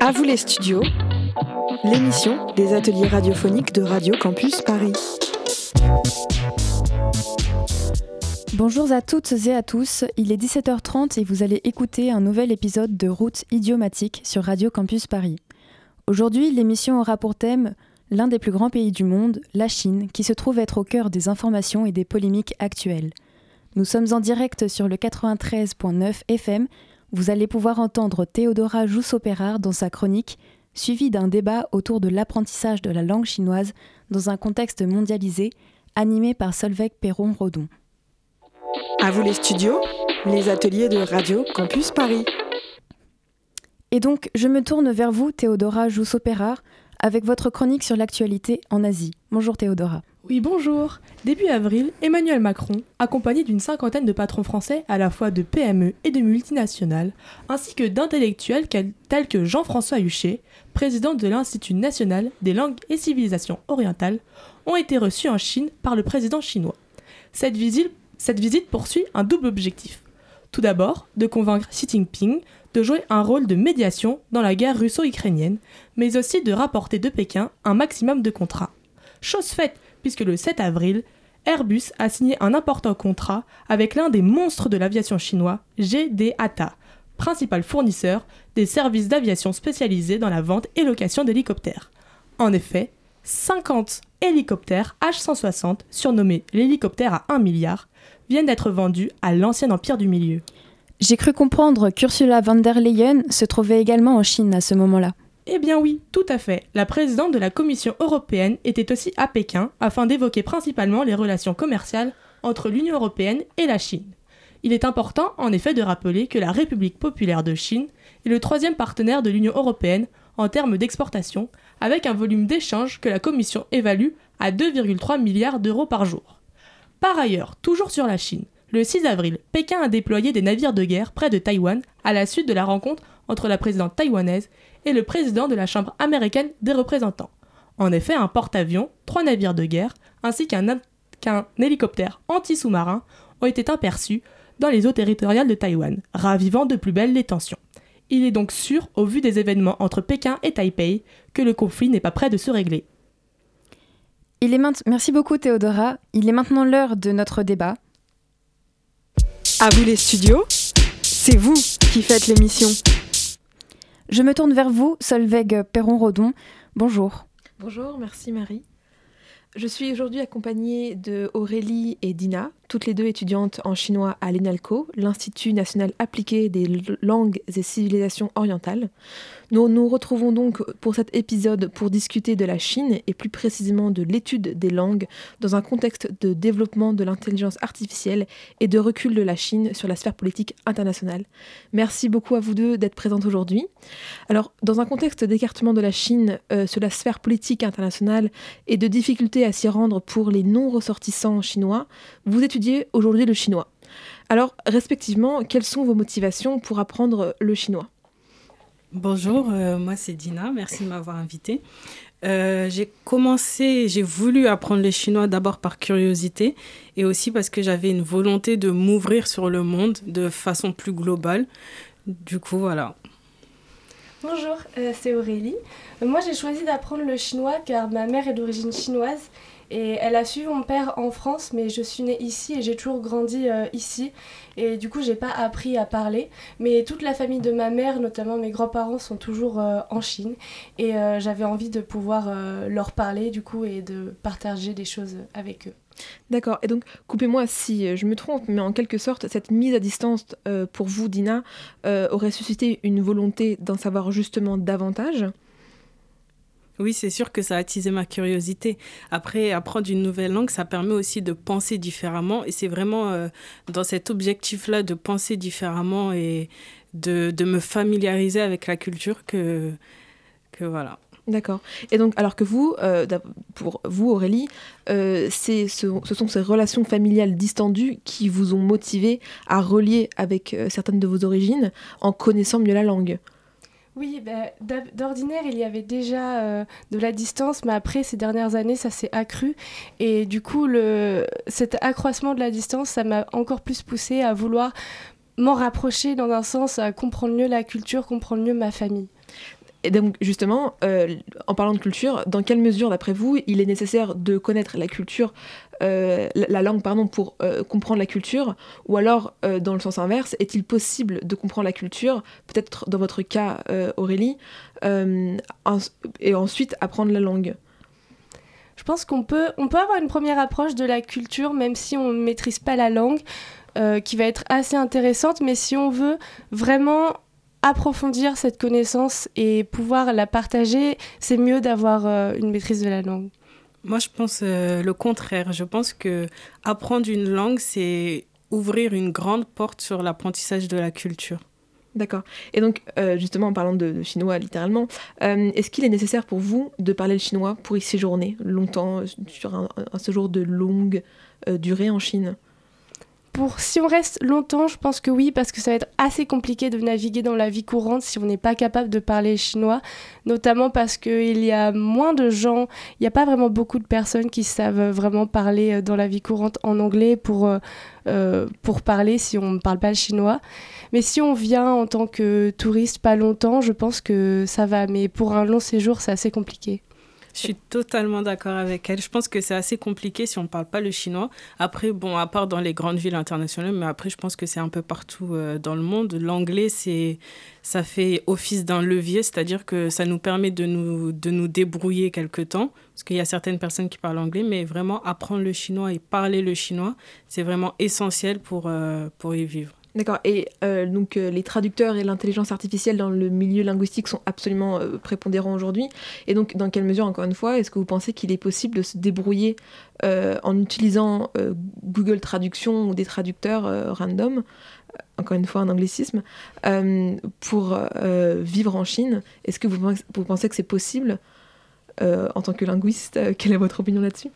À vous les studios, l'émission des ateliers radiophoniques de Radio Campus Paris. Bonjour à toutes et à tous, il est 17h30 et vous allez écouter un nouvel épisode de Route idiomatique sur Radio Campus Paris. Aujourd'hui, l'émission aura pour thème l'un des plus grands pays du monde, la Chine, qui se trouve être au cœur des informations et des polémiques actuelles. Nous sommes en direct sur le 93.9 FM. Vous allez pouvoir entendre Théodora Jousso-Pérard dans sa chronique, suivie d'un débat autour de l'apprentissage de la langue chinoise dans un contexte mondialisé, animé par Solveig Perron-Rodon. À vous les studios, les ateliers de Radio Campus Paris. Et donc, je me tourne vers vous, Théodora Jousso-Pérard, avec votre chronique sur l'actualité en Asie. Bonjour Théodora. Oui, bonjour. Début avril, Emmanuel Macron, accompagné d'une cinquantaine de patrons français à la fois de PME et de multinationales, ainsi que d'intellectuels tels que Jean-François Huchet, président de l'Institut national des langues et civilisations orientales, ont été reçus en Chine par le président chinois. Cette visite poursuit un double objectif. Tout d'abord, de convaincre Xi Jinping de jouer un rôle de médiation dans la guerre russo-ukrainienne, mais aussi de rapporter de Pékin un maximum de contrats. Chose faite, puisque le 7 avril, Airbus a signé un important contrat avec l'un des monstres de l'aviation chinois, GDATA, principal fournisseur des services d'aviation spécialisés dans la vente et location d'hélicoptères. En effet, 50 hélicoptères H-160, surnommés l'hélicoptère à 1 milliard, viennent d'être vendus à l'ancien empire du milieu. J'ai cru comprendre qu'Ursula von der Leyen se trouvait également en Chine à ce moment-là. Eh bien oui, tout à fait. La présidente de la Commission européenne était aussi à Pékin afin d'évoquer principalement les relations commerciales entre l'Union européenne et la Chine. Il est important en effet de rappeler que la République populaire de Chine est le troisième partenaire de l'Union européenne en termes d'exportation, avec un volume d'échange que la Commission évalue à 2,3 milliards d'euros par jour. Par ailleurs, toujours sur la Chine, le 6 avril, Pékin a déployé des navires de guerre près de Taïwan à la suite de la rencontre entre la présidente taïwanaise et le président de la Chambre américaine des représentants. En effet, un porte-avions, trois navires de guerre, ainsi qu'un hélicoptère anti-sous-marin ont été aperçus dans les eaux territoriales de Taïwan, ravivant de plus belle les tensions. Il est donc sûr, au vu des événements entre Pékin et Taipei, que le conflit n'est pas prêt de se régler. Il est Merci beaucoup Théodora. Il est maintenant l'heure de notre débat. À vous les studios, c'est vous qui faites l'émission. Je me tourne vers vous, Solveig Perron-Rodon. Bonjour. Bonjour, merci Marie. Je suis aujourd'hui accompagnée de Aurélie et Dina, toutes les deux étudiantes en chinois à l'INALCO, l'Institut national appliqué des langues et civilisations orientales. Nous nous retrouvons donc pour cet épisode pour discuter de la Chine et plus précisément de l'étude des langues dans un contexte de développement de l'intelligence artificielle et de recul de la Chine sur la sphère politique internationale. Merci beaucoup à vous deux d'être présentes aujourd'hui. Alors, dans un contexte d'écartement de la Chine euh, sur la sphère politique internationale et de difficultés à s'y rendre pour les non-ressortissants chinois, vous étudiez aujourd'hui le chinois. Alors, respectivement, quelles sont vos motivations pour apprendre le chinois? Bonjour, euh, moi c'est Dina, merci de m'avoir invitée. Euh, j'ai commencé, j'ai voulu apprendre le chinois d'abord par curiosité et aussi parce que j'avais une volonté de m'ouvrir sur le monde de façon plus globale. Du coup, voilà. Bonjour, euh, c'est Aurélie. moi j'ai choisi d'apprendre le chinois car ma mère est d'origine chinoise et elle a suivi mon père en France, mais je suis née ici et j'ai toujours grandi euh, ici. Et du coup, j'ai pas appris à parler. Mais toute la famille de ma mère, notamment mes grands-parents, sont toujours euh, en Chine. Et euh, j'avais envie de pouvoir leur parler, du coup, et de partager des choses avec eux. D'accord. Et donc, coupez-moi si je me trompe, mais en quelque sorte, cette mise à distance pour vous, Dina, aurait suscité une volonté d'en savoir justement davantage? Oui, c'est sûr que ça a attisé ma curiosité. Après, apprendre une nouvelle langue, ça permet aussi de penser différemment. Et c'est vraiment euh, dans cet objectif-là de penser différemment et de, me familiariser avec la culture que, que voilà. D'accord. Et donc, alors que vous, euh, pour vous, Aurélie, euh, ce, sont ces relations familiales distendues qui vous ont motivé à relier avec certaines de vos origines en connaissant mieux la langue. Oui, bah, d'ordinaire, il y avait déjà euh, de la distance, mais après, ces dernières années, ça s'est accru. Et du coup, cet accroissement de la distance, ça m'a encore plus poussé à vouloir m'en rapprocher dans un sens, à comprendre mieux la culture, comprendre mieux ma famille. Et donc justement, euh, en parlant de culture, dans quelle mesure, d'après vous, il est nécessaire de connaître la culture, euh, la langue, pardon, pour euh, comprendre la culture, ou alors, dans le sens inverse, est-il possible de comprendre la culture, peut-être dans votre cas, Aurélie, et ensuite apprendre la langue? Je pense qu'on peut, on peut avoir une première approche de la culture, même si on ne maîtrise pas la langue, qui va être assez intéressante, mais si on veut vraiment approfondir cette connaissance et pouvoir la partager, c'est mieux d'avoir euh, une maîtrise de la langue. Moi, je pense euh, le contraire. Je pense que apprendre une langue, c'est ouvrir une grande porte sur l'apprentissage de la culture. D'accord. Et donc, euh, justement, en parlant de, chinois littéralement, est-ce qu'il est nécessaire pour vous de parler le chinois pour y séjourner longtemps, sur un, un séjour de longue durée en Chine? Pour si on reste longtemps, je pense que oui, parce que ça va être assez compliqué de naviguer dans la vie courante si on n'est pas capable de parler chinois, notamment parce qu'il y a moins de gens, il n'y a pas vraiment beaucoup de personnes qui savent vraiment parler euh, dans la vie courante en anglais pour, euh, euh, pour parler si on ne parle pas le chinois. Mais si on vient en tant que touriste pas longtemps, je pense que ça va, mais pour un long séjour, c'est assez compliqué. Je suis totalement d'accord avec elle. Je pense que c'est assez compliqué si on ne parle pas le chinois. Après, bon, à part dans les grandes villes internationales, mais après, je pense que c'est un peu partout euh, dans le monde. L'anglais, c'est, ça fait office d'un levier, c'est-à-dire que ça nous permet de nous, de nous débrouiller quelque temps, parce qu'il y a certaines personnes qui parlent anglais, mais vraiment apprendre le chinois et parler le chinois, c'est vraiment essentiel pour, euh, pour y vivre. D'accord. Et euh, donc euh, les traducteurs et l'intelligence artificielle dans le milieu linguistique sont absolument euh, prépondérants aujourd'hui. Et donc dans quelle mesure, encore une fois, est-ce que vous pensez qu'il est possible de se débrouiller en utilisant Google Traduction ou des traducteurs random encore une fois un anglicisme, pour vivre en Chine? Est-ce que vous, vous, pensez que c'est possible en tant que linguiste? Quelle est votre opinion là-dessus?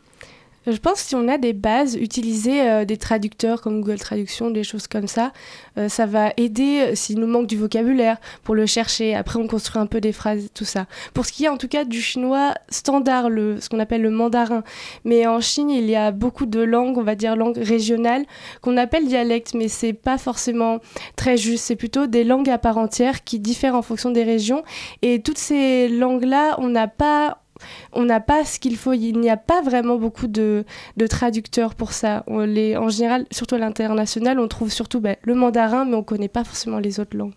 Je pense que si on a des bases, utiliser euh, des traducteurs comme Google Traduction, des choses comme ça, euh, ça va aider euh, s'il nous manque du vocabulaire pour le chercher. Après, on construit un peu des phrases, tout ça. Pour ce qui est en tout cas du chinois standard, ce qu'on appelle le mandarin. Mais en Chine, il y a beaucoup de langues, on va dire langues régionales, qu'on appelle dialectes, mais c'est pas forcément très juste. C'est plutôt des langues à part entière qui diffèrent en fonction des régions. Et toutes ces langues-là, on n'a pas on n'a pas ce qu'il faut. Il n'y a pas vraiment beaucoup de, traducteurs pour ça. en général, surtout à l'international, on trouve surtout ben, le mandarin, mais on ne connaît pas forcément les autres langues.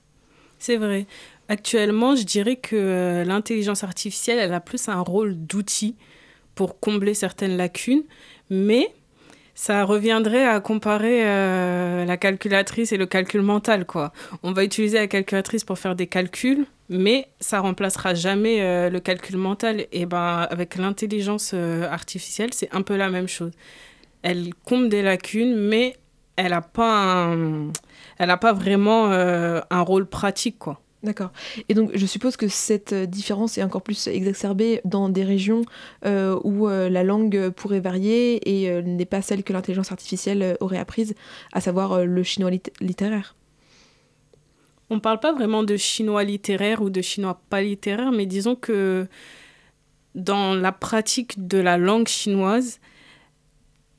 C'est vrai. Actuellement, je dirais que euh, l'intelligence artificielle, elle a plus un rôle d'outil pour combler certaines lacunes, mais ça reviendrait à comparer euh, la calculatrice et le calcul mental, quoi. On va utiliser la calculatrice pour faire des calculs, mais ça remplacera jamais euh, le calcul mental. Et ben, avec l'intelligence euh, artificielle, c'est un peu la même chose. Elle comble des lacunes, mais elle n'a pas, elle a pas vraiment un rôle pratique, quoi. D'accord. Et donc, je suppose que cette euh, différence est encore plus exacerbée dans des régions euh, où euh, la langue pourrait varier et n'est pas celle que l'intelligence artificielle aurait apprise, à savoir le chinois littéraire. On ne parle pas vraiment de chinois littéraire ou de chinois pas littéraire, mais disons que dans la pratique de la langue chinoise,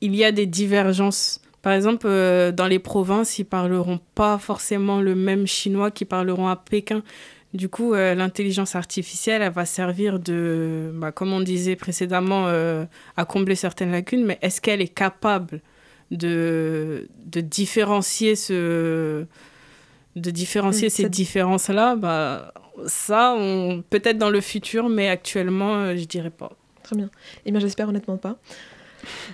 il y a des divergences par exemple, euh, dans les provinces, ils parleront pas forcément le même chinois qu'ils parleront à Pékin. Du coup, euh, l'intelligence artificielle, elle va servir de, bah, comme on disait précédemment, euh, à combler certaines lacunes, mais est-ce qu'elle est capable de, de différencier, ce, de différencier ces différences-là? Bah, Ça, peut-être dans le futur, mais actuellement, je dirais pas. Très bien. Eh bien, j'espère honnêtement pas.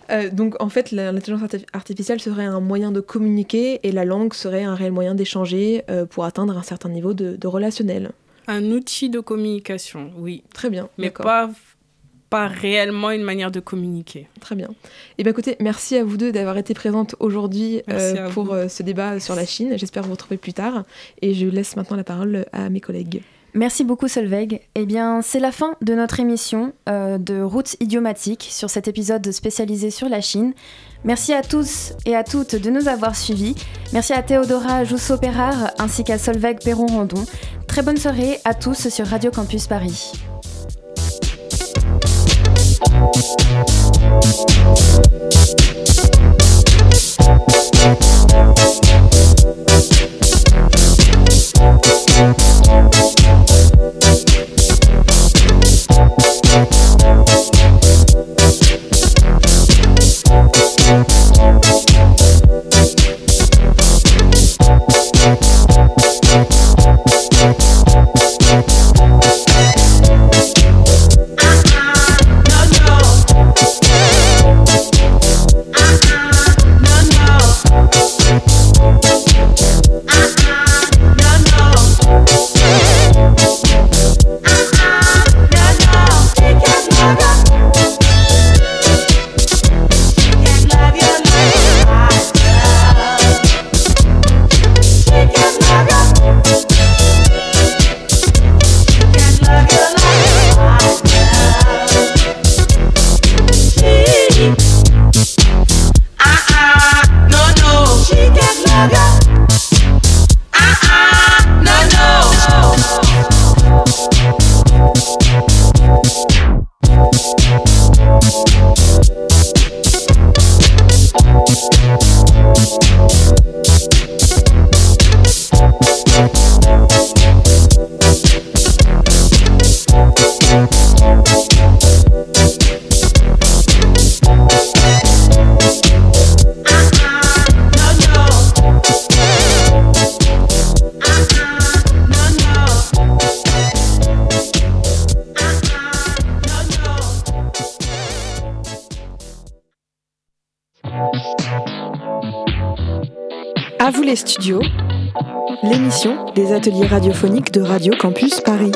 Euh, donc en fait, l'intelligence artificielle serait un moyen de communiquer et la langue serait un réel moyen d'échanger euh, pour atteindre un certain niveau de, relationnel. Un outil de communication, oui. Très bien. Mais pas, pas réellement une manière de communiquer. Très bien. Eh bien écoutez, merci à vous deux d'avoir été présentes aujourd'hui euh, pour ce débat sur la Chine. J'espère vous retrouver plus tard. Et je laisse maintenant la parole à mes collègues. Merci beaucoup Solveig. Eh bien, c'est la fin de notre émission euh, de Routes idiomatiques sur cet épisode spécialisé sur la Chine. Merci à tous et à toutes de nous avoir suivis. Merci à Théodora Jousso-Pérard ainsi qu'à Solveig Perron-Randon. Très bonne soirée à tous sur Radio Campus Paris. Thank you. Les l'émission des ateliers radiophoniques de Radio Campus Paris.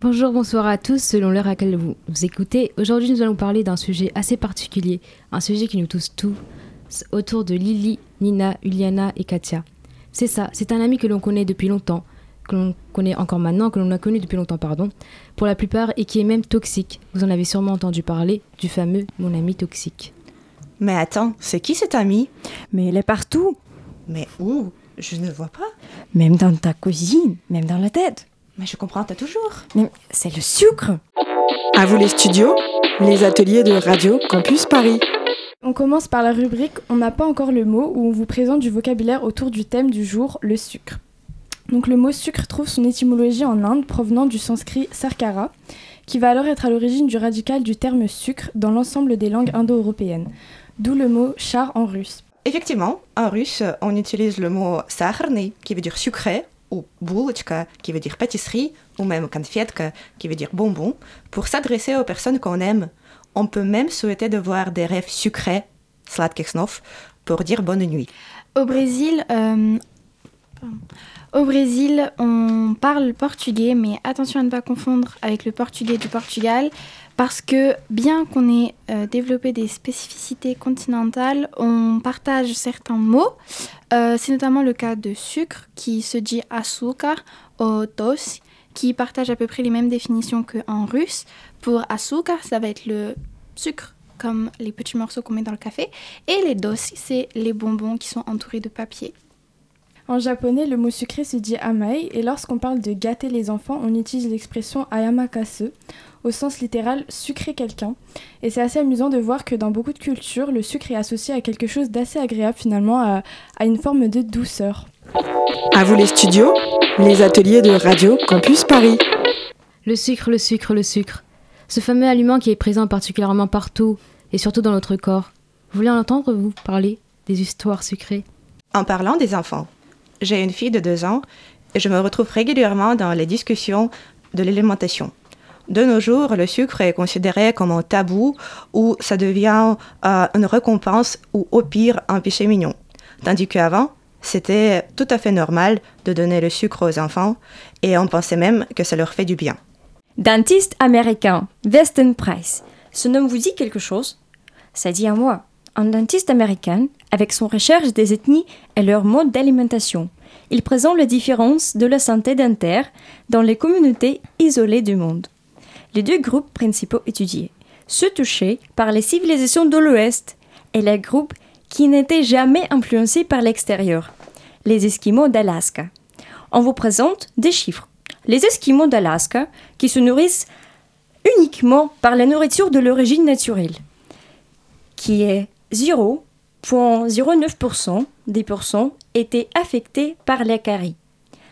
Bonjour, bonsoir à tous, selon l'heure à laquelle vous, vous écoutez. Aujourd'hui, nous allons parler d'un sujet assez particulier, un sujet qui nous touche tous, autour de Lily, Nina, Uliana et Katia. C'est ça, c'est un ami que l'on connaît depuis longtemps, que l'on connaît encore maintenant, que l'on a connu depuis longtemps, pardon, pour la plupart, et qui est même toxique. Vous en avez sûrement entendu parler du fameux mon ami toxique. Mais attends, c'est qui cet ami? Mais elle est partout, Mais où? Je ne vois pas. même dans ta cuisine, même dans la tête. Mais je comprends, t'as toujours. Mais c'est le sucre. À vous les studios, les ateliers de Radio Campus Paris. On commence par la rubrique On n'a pas encore le mot où on vous présente du vocabulaire autour du thème du jour, le sucre. Donc le mot sucre trouve son étymologie en Inde provenant du sanskrit sarkara, qui va alors être à l'origine du radical du terme sucre dans l'ensemble des langues indo-européennes, d'où le mot char en russe. Effectivement, en russe, on utilise le mot сахарный, qui veut dire sucré, ou булочка, qui veut dire pâtisserie, ou même конфетка, qui veut dire bonbon, pour s'adresser aux personnes qu'on aime. On peut même souhaiter de voir des rêves sucrés, sladkих снов, pour dire bonne nuit. Au Brésil, euh, pardon. au Brésil, on parle portugais, mais attention à ne pas confondre avec le portugais du Portugal, parce que bien qu'on ait euh, développé des spécificités continentales, on partage certains mots. Euh, C'est notamment le cas de sucre, qui se dit açúcar ou dos, qui partage à peu près les mêmes définitions qu'en russe. Pour açúcar, ça va être le sucre, comme les petits morceaux qu'on met dans le café, et les dos, c'est les bonbons qui sont entourés de papier. En japonais, le mot sucré se dit amai, et lorsqu'on parle de gâter les enfants, on utilise l'expression ayamakase, au sens littéral sucrer quelqu'un. Et c'est assez amusant de voir que dans beaucoup de cultures, le sucre est associé à quelque chose d'assez agréable finalement, à, à une forme de douceur. À vous les studios, les ateliers de Radio Campus Paris. Le sucre, le sucre, le sucre. Ce fameux aliment qui est présent particulièrement partout, et surtout dans notre corps. Vous voulez en entendre, vous, parler des histoires sucrées? En parlant des enfants, j'ai une fille de deux ans et je me retrouve régulièrement dans les discussions de l'alimentation. De nos jours, le sucre est considéré comme un tabou ou ça devient euh, une récompense ou au pire un péché mignon. Tandis qu'avant, c'était tout à fait normal de donner le sucre aux enfants et on pensait même que ça leur fait du bien. Dentiste américain, Weston Price. Ce nom vous dit quelque chose? Ça dit à moi. Un dentiste américain, avec son recherche des ethnies et leur mode d'alimentation, il présente les différences de la santé dentaire dans les communautés isolées du monde. Les deux groupes principaux étudiés, ceux touchés par les civilisations de l'Ouest et les groupes qui n'étaient jamais influencés par l'extérieur, les Esquimaux d'Alaska. On vous présente des chiffres. Les Esquimaux d'Alaska, qui se nourrissent uniquement par la nourriture de l'origine naturelle, qui est 0,09% des pourcents étaient affectés par la carie.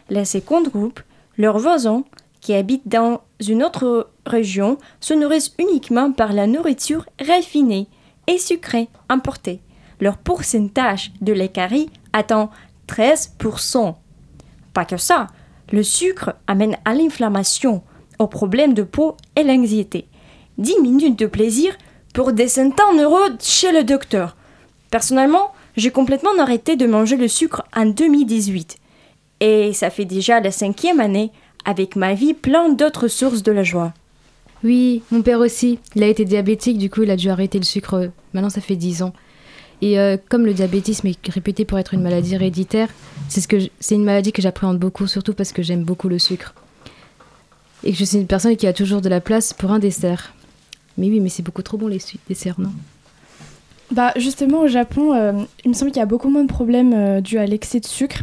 La seconde groupe, leurs voisins, qui habitent dans une autre région, se nourrissent uniquement par la nourriture raffinée et sucrée importée. Leur pourcentage de la carie atteint 13%. Pas que ça, le sucre amène à l'inflammation, aux problèmes de peau et l'anxiété. 10 minutes de plaisir pour des centaines d'euros chez le docteur. Personnellement, j'ai complètement arrêté de manger le sucre en 2018. Et ça fait déjà la cinquième année avec ma vie plein d'autres sources de la joie. Oui, mon père aussi. Il a été diabétique, du coup il a dû arrêter le sucre. Maintenant ça fait 10 ans. Et euh, comme le diabétisme est répété pour être une maladie héréditaire, c'est ce c'est une maladie que j'appréhende beaucoup, surtout parce que j'aime beaucoup le sucre. Et que je suis une personne qui a toujours de la place pour un dessert. Mais oui, mais c'est beaucoup trop bon les desserts, non? Bah justement au Japon, euh, il me semble qu'il y a beaucoup moins de problèmes euh, dus à l'excès de sucre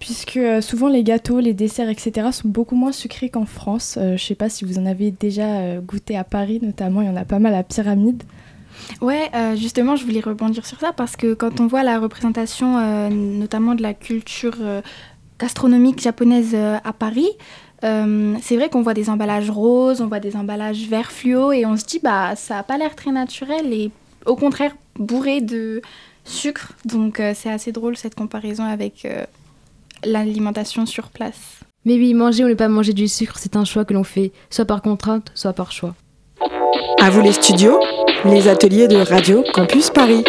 puisque souvent les gâteaux, les desserts, etc. sont beaucoup moins sucrés qu'en France. je sais pas si vous en avez déjà goûté à Paris, notamment, il y en a pas mal à Pyramide. Ouais, euh, justement, je voulais rebondir sur ça parce que quand on voit la représentation, euh, notamment de la culture euh, gastronomique japonaise à Paris, c'est vrai qu'on voit des emballages roses, on voit des emballages vert fluo et on se dit, bah, ça n'a pas l'air très naturel et au contraire bourré de sucre. Donc, c'est assez drôle cette comparaison avec l'alimentation sur place. Mais oui, manger ou ne pas manger du sucre, c'est un choix que l'on fait, soit par contrainte, soit par choix. À vous les studios les ateliers de Radio Campus Paris.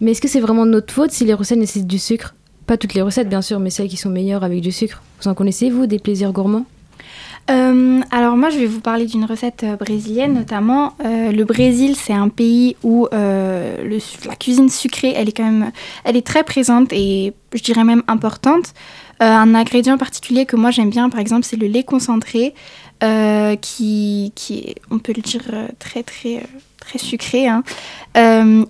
Mais est-ce que c'est vraiment de notre faute si les recettes nécessitent du sucre? Pas toutes les recettes, bien sûr, mais celles qui sont meilleures avec du sucre. Vous en connaissez, vous, des plaisirs gourmands? Euh, alors moi je vais vous parler d'une recette euh, brésilienne notamment. Euh, le Brésil c'est un pays où la cuisine sucrée elle est quand même elle est très présente et je dirais même importante. un ingrédient particulier que moi j'aime bien par exemple c'est le lait concentré qui, qui est on peut le dire très très très sucré. Hein.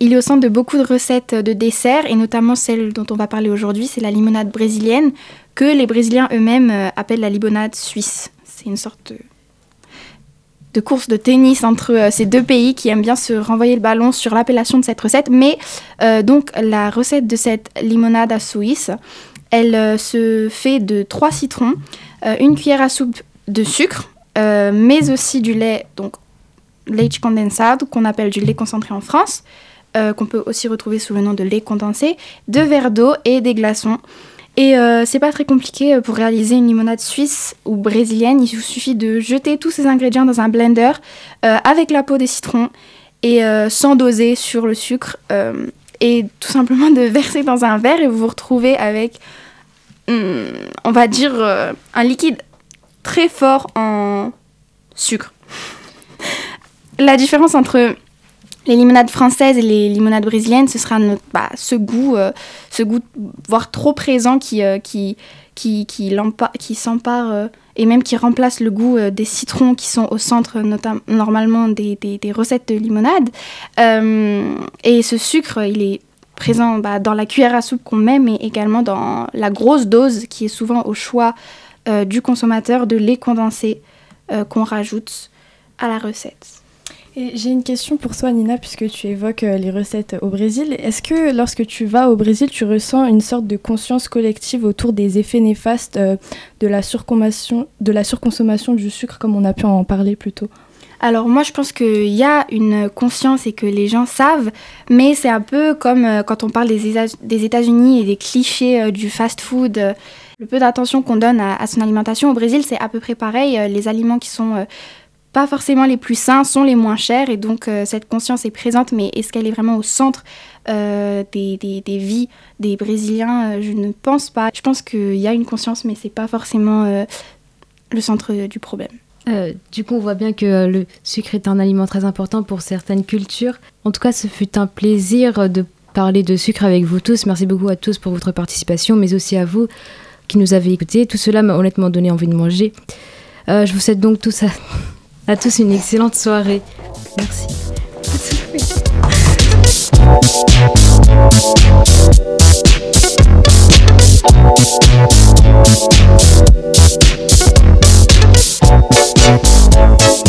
Il est au centre de beaucoup de recettes de desserts, et notamment celle dont on va parler aujourd'hui, c'est la limonade brésilienne, que les Brésiliens eux-mêmes appellent la limonade suisse. C'est une sorte de, course de tennis entre euh, ces deux pays qui aiment bien se renvoyer le ballon sur l'appellation de cette recette. Mais donc la recette de cette limonade à suisse, elle se fait de trois citrons, une cuillère à soupe de sucre, mais aussi du lait, donc lait condensado, qu'on appelle du lait concentré en France, euh, qu'on peut aussi retrouver sous le nom de lait condensé, deux verres d'eau et des glaçons. Et euh, c'est pas très compliqué euh, pour réaliser une limonade suisse ou brésilienne. Il vous suffit de jeter tous ces ingrédients dans un blender avec la peau des citrons et sans doser sur le sucre et tout simplement de verser dans un verre et vous vous retrouvez avec, hmm, on va dire, un liquide très fort en sucre la différence entre les limonades françaises et les limonades brésiliennes, ce sera bah, ce goût, euh, ce goût voire trop présent qui, euh, qui, qui, s'empare euh, et même qui remplace le goût des citrons qui sont au centre normalement des, des, recettes de limonade. et ce sucre, il est présent bah, dans la cuillère à soupe qu'on met, mais également dans la grosse dose qui est souvent au choix du consommateur de lait condensé qu'on rajoute à la recette. J'ai une question pour toi, Nina, puisque tu évoques euh, les recettes au Brésil. Est-ce que lorsque tu vas au Brésil, tu ressens une sorte de conscience collective autour des effets néfastes euh, de la surconsommation, du sucre, comme on a pu en parler plus tôt? Alors moi je pense qu'il y a une conscience et que les gens savent, mais c'est un peu comme euh, quand on parle des États-Unis et des clichés du fast-food. le peu d'attention qu'on donne à, son alimentation au Brésil, c'est à peu près pareil. les aliments qui sont pas forcément les plus sains sont les moins chers et donc euh, cette conscience est présente mais est-ce qu'elle est vraiment au centre euh, des, des, vies des Brésiliens? Euh, Je ne pense pas. Je pense qu'il y a une conscience mais c'est pas forcément le centre du problème. du coup, on voit bien que le sucre est un aliment très important pour certaines cultures. En tout cas, ce fut un plaisir de parler de sucre avec vous tous. Merci beaucoup à tous pour votre participation, mais aussi à vous qui nous avez écoutés. Tout cela m'a honnêtement donné envie de manger. je vous souhaite donc tous à à tous une excellente soirée. Merci. Merci.